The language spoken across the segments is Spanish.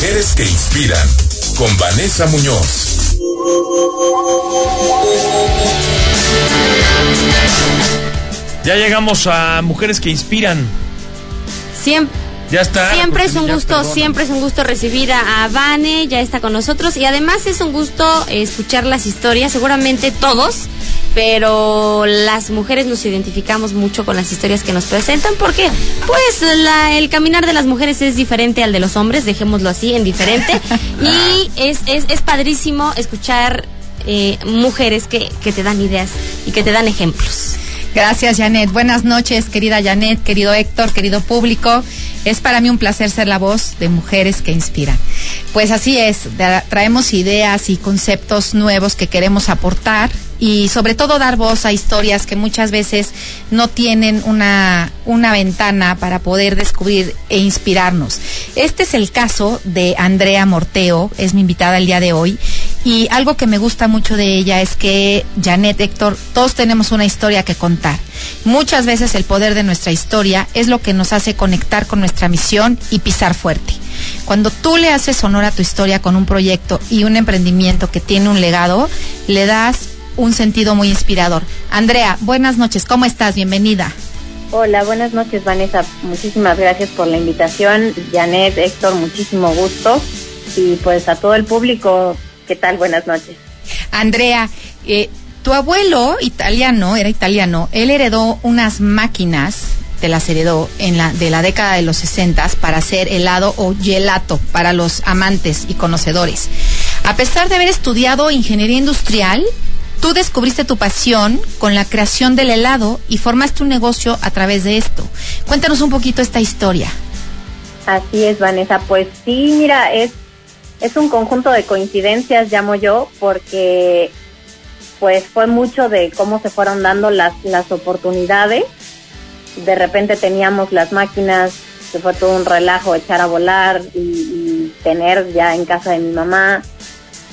Mujeres que inspiran con Vanessa Muñoz. Ya llegamos a Mujeres que inspiran. Siempre. Ya está. Siempre es un gusto, siempre es un gusto recibir a, a Vane, ya está con nosotros y además es un gusto escuchar las historias, seguramente todos, pero las mujeres nos identificamos mucho con las historias que nos presentan porque pues la- el caminar de las mujeres es diferente al de los hombres, dejémoslo así, en diferente y es, es, es padrísimo escuchar eh, mujeres que, que te dan ideas y que te dan ejemplos. Gracias, Janet. Buenas noches, querida Janet, querido Héctor, querido público. Es para mí un placer ser la voz de mujeres que inspiran. Pues así es, traemos ideas y conceptos nuevos que queremos aportar y sobre todo dar voz a historias que muchas veces no tienen una, una ventana para poder descubrir e inspirarnos. Este es el caso de Andrea Morteo, es mi invitada el día de hoy. Y algo que me gusta mucho de ella es que Janet, Héctor, todos tenemos una historia que contar. Muchas veces el poder de nuestra historia es lo que nos hace conectar con nuestra misión y pisar fuerte. Cuando tú le haces honor a tu historia con un proyecto y un emprendimiento que tiene un legado, le das un sentido muy inspirador. Andrea, buenas noches, ¿cómo estás? Bienvenida. Hola, buenas noches Vanessa. Muchísimas gracias por la invitación. Janet, Héctor, muchísimo gusto. Y pues a todo el público, ¿qué tal? Buenas noches. Andrea, eh, tu abuelo italiano, era italiano, él heredó unas máquinas, te las heredó en la, de la década de los 60 para hacer helado o gelato para los amantes y conocedores. A pesar de haber estudiado ingeniería industrial, tú descubriste tu pasión con la creación del helado y formaste un negocio a través de esto. Cuéntanos un poquito esta historia. Así es, Vanessa. Pues sí, mira, es, es un conjunto de coincidencias, llamo yo, porque pues fue mucho de cómo se fueron dando las, las oportunidades. De repente teníamos las máquinas, que fue todo un relajo echar a volar y, y tener ya en casa de mi mamá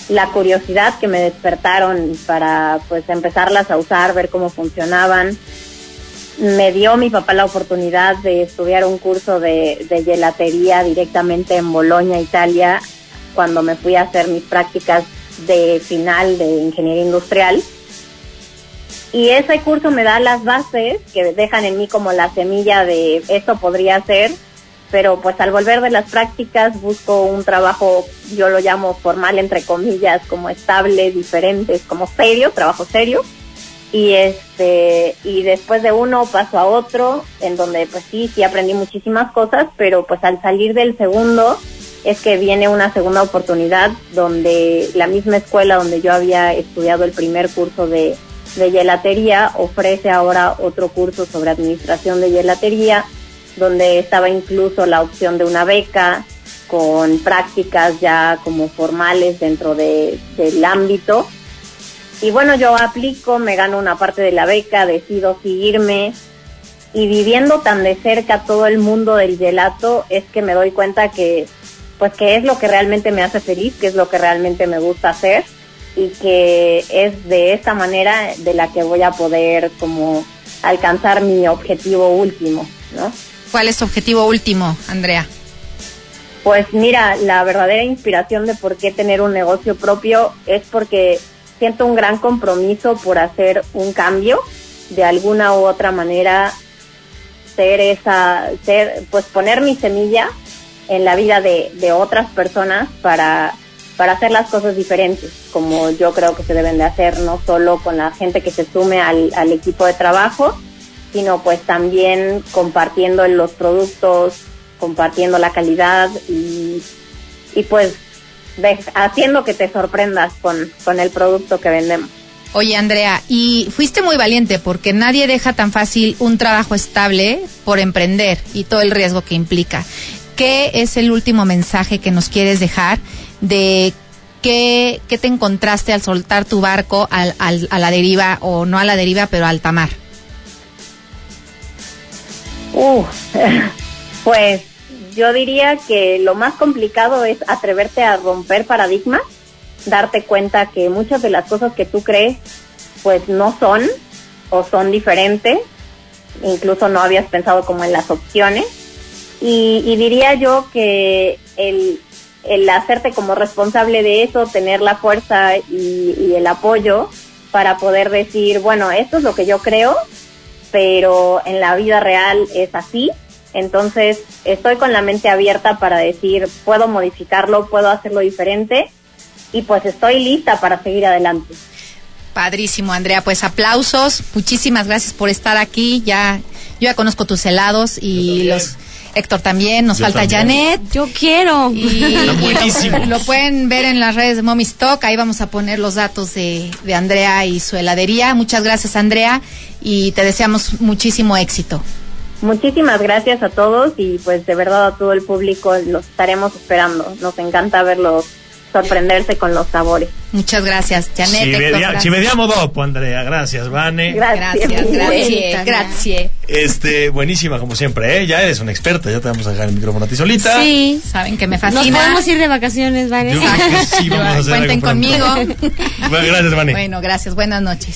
la curiosidad que me despertaron para pues empezarlas a usar, ver cómo funcionaban. Me dio mi papá la oportunidad de estudiar un curso de, de gelatería directamente en Bolonia, Italia, cuando me fui a hacer mis prácticas de final de ingeniería industrial. Y ese curso me da las bases que dejan en mí como la semilla de esto podría ser, pero pues al volver de las prácticas busco un trabajo, yo lo llamo formal entre comillas, como estable, diferente, como serio, trabajo serio. Y este, y después de uno paso a otro, en donde pues sí, sí aprendí muchísimas cosas, pero pues al salir del segundo es que viene una segunda oportunidad donde la misma escuela donde yo había estudiado el primer curso de, de gelatería ofrece ahora otro curso sobre administración de gelatería, donde estaba incluso la opción de una beca con prácticas ya como formales dentro de, del ámbito. Y bueno, yo aplico, me gano una parte de la beca, decido seguirme y viviendo tan de cerca todo el mundo del gelato es que me doy cuenta que pues que es lo que realmente me hace feliz, que es lo que realmente me gusta hacer y que es de esta manera de la que voy a poder como alcanzar mi objetivo último, ¿no? ¿Cuál es tu objetivo último, Andrea? Pues mira, la verdadera inspiración de por qué tener un negocio propio es porque siento un gran compromiso por hacer un cambio, de alguna u otra manera ser esa, ser, pues poner mi semilla en la vida de, de otras personas para, para hacer las cosas diferentes, como yo creo que se deben de hacer, no solo con la gente que se sume al, al equipo de trabajo, sino pues también compartiendo los productos, compartiendo la calidad y, y pues haciendo que te sorprendas con, con el producto que vendemos. Oye, Andrea, y fuiste muy valiente porque nadie deja tan fácil un trabajo estable por emprender y todo el riesgo que implica. ¿Qué es el último mensaje que nos quieres dejar de qué, qué te encontraste al soltar tu barco al, al- a la deriva, o no a la deriva, pero a alta mar? Uh, pues yo diría que lo más complicado es atreverte a romper paradigmas, darte cuenta que muchas de las cosas que tú crees pues no son o son diferentes, incluso no habías pensado como en las opciones. Y, y diría yo que el, el hacerte como responsable de eso, tener la fuerza y, y el apoyo para poder decir, bueno, esto es lo que yo creo, pero en la vida real es así. Entonces estoy con la mente abierta para decir, puedo modificarlo, puedo hacerlo diferente y pues estoy lista para seguir adelante. Padrísimo, Andrea. Pues aplausos. Muchísimas gracias por estar aquí. Ya, yo ya conozco tus helados y los Héctor también. Nos Yo falta también. Janet. Yo quiero. Lo, lo pueden ver en las redes de Mommy Stock. Ahí vamos a poner los datos de, de Andrea y su heladería. Muchas gracias, Andrea. Y te deseamos muchísimo éxito. Muchísimas gracias a todos y pues de verdad a todo el público los estaremos esperando. Nos encanta verlos sorprenderse con los sabores. Muchas gracias, Janet. Ci, vedia- ci vediamo dopo, Andrea. Gracias, Vane. Gracias. Gracias, gracias. Este, buenísima como siempre, ¿eh? Ya eres una experta, ya te vamos a dejar el micrófono a ti solita. Sí. Saben que me Nos fascina. podemos ir de vacaciones, Yo Vanessa. creo que sí, vamos a hacer Cuenten algo conmigo. Bueno, gracias, Vane. Bueno, gracias. Buenas noches.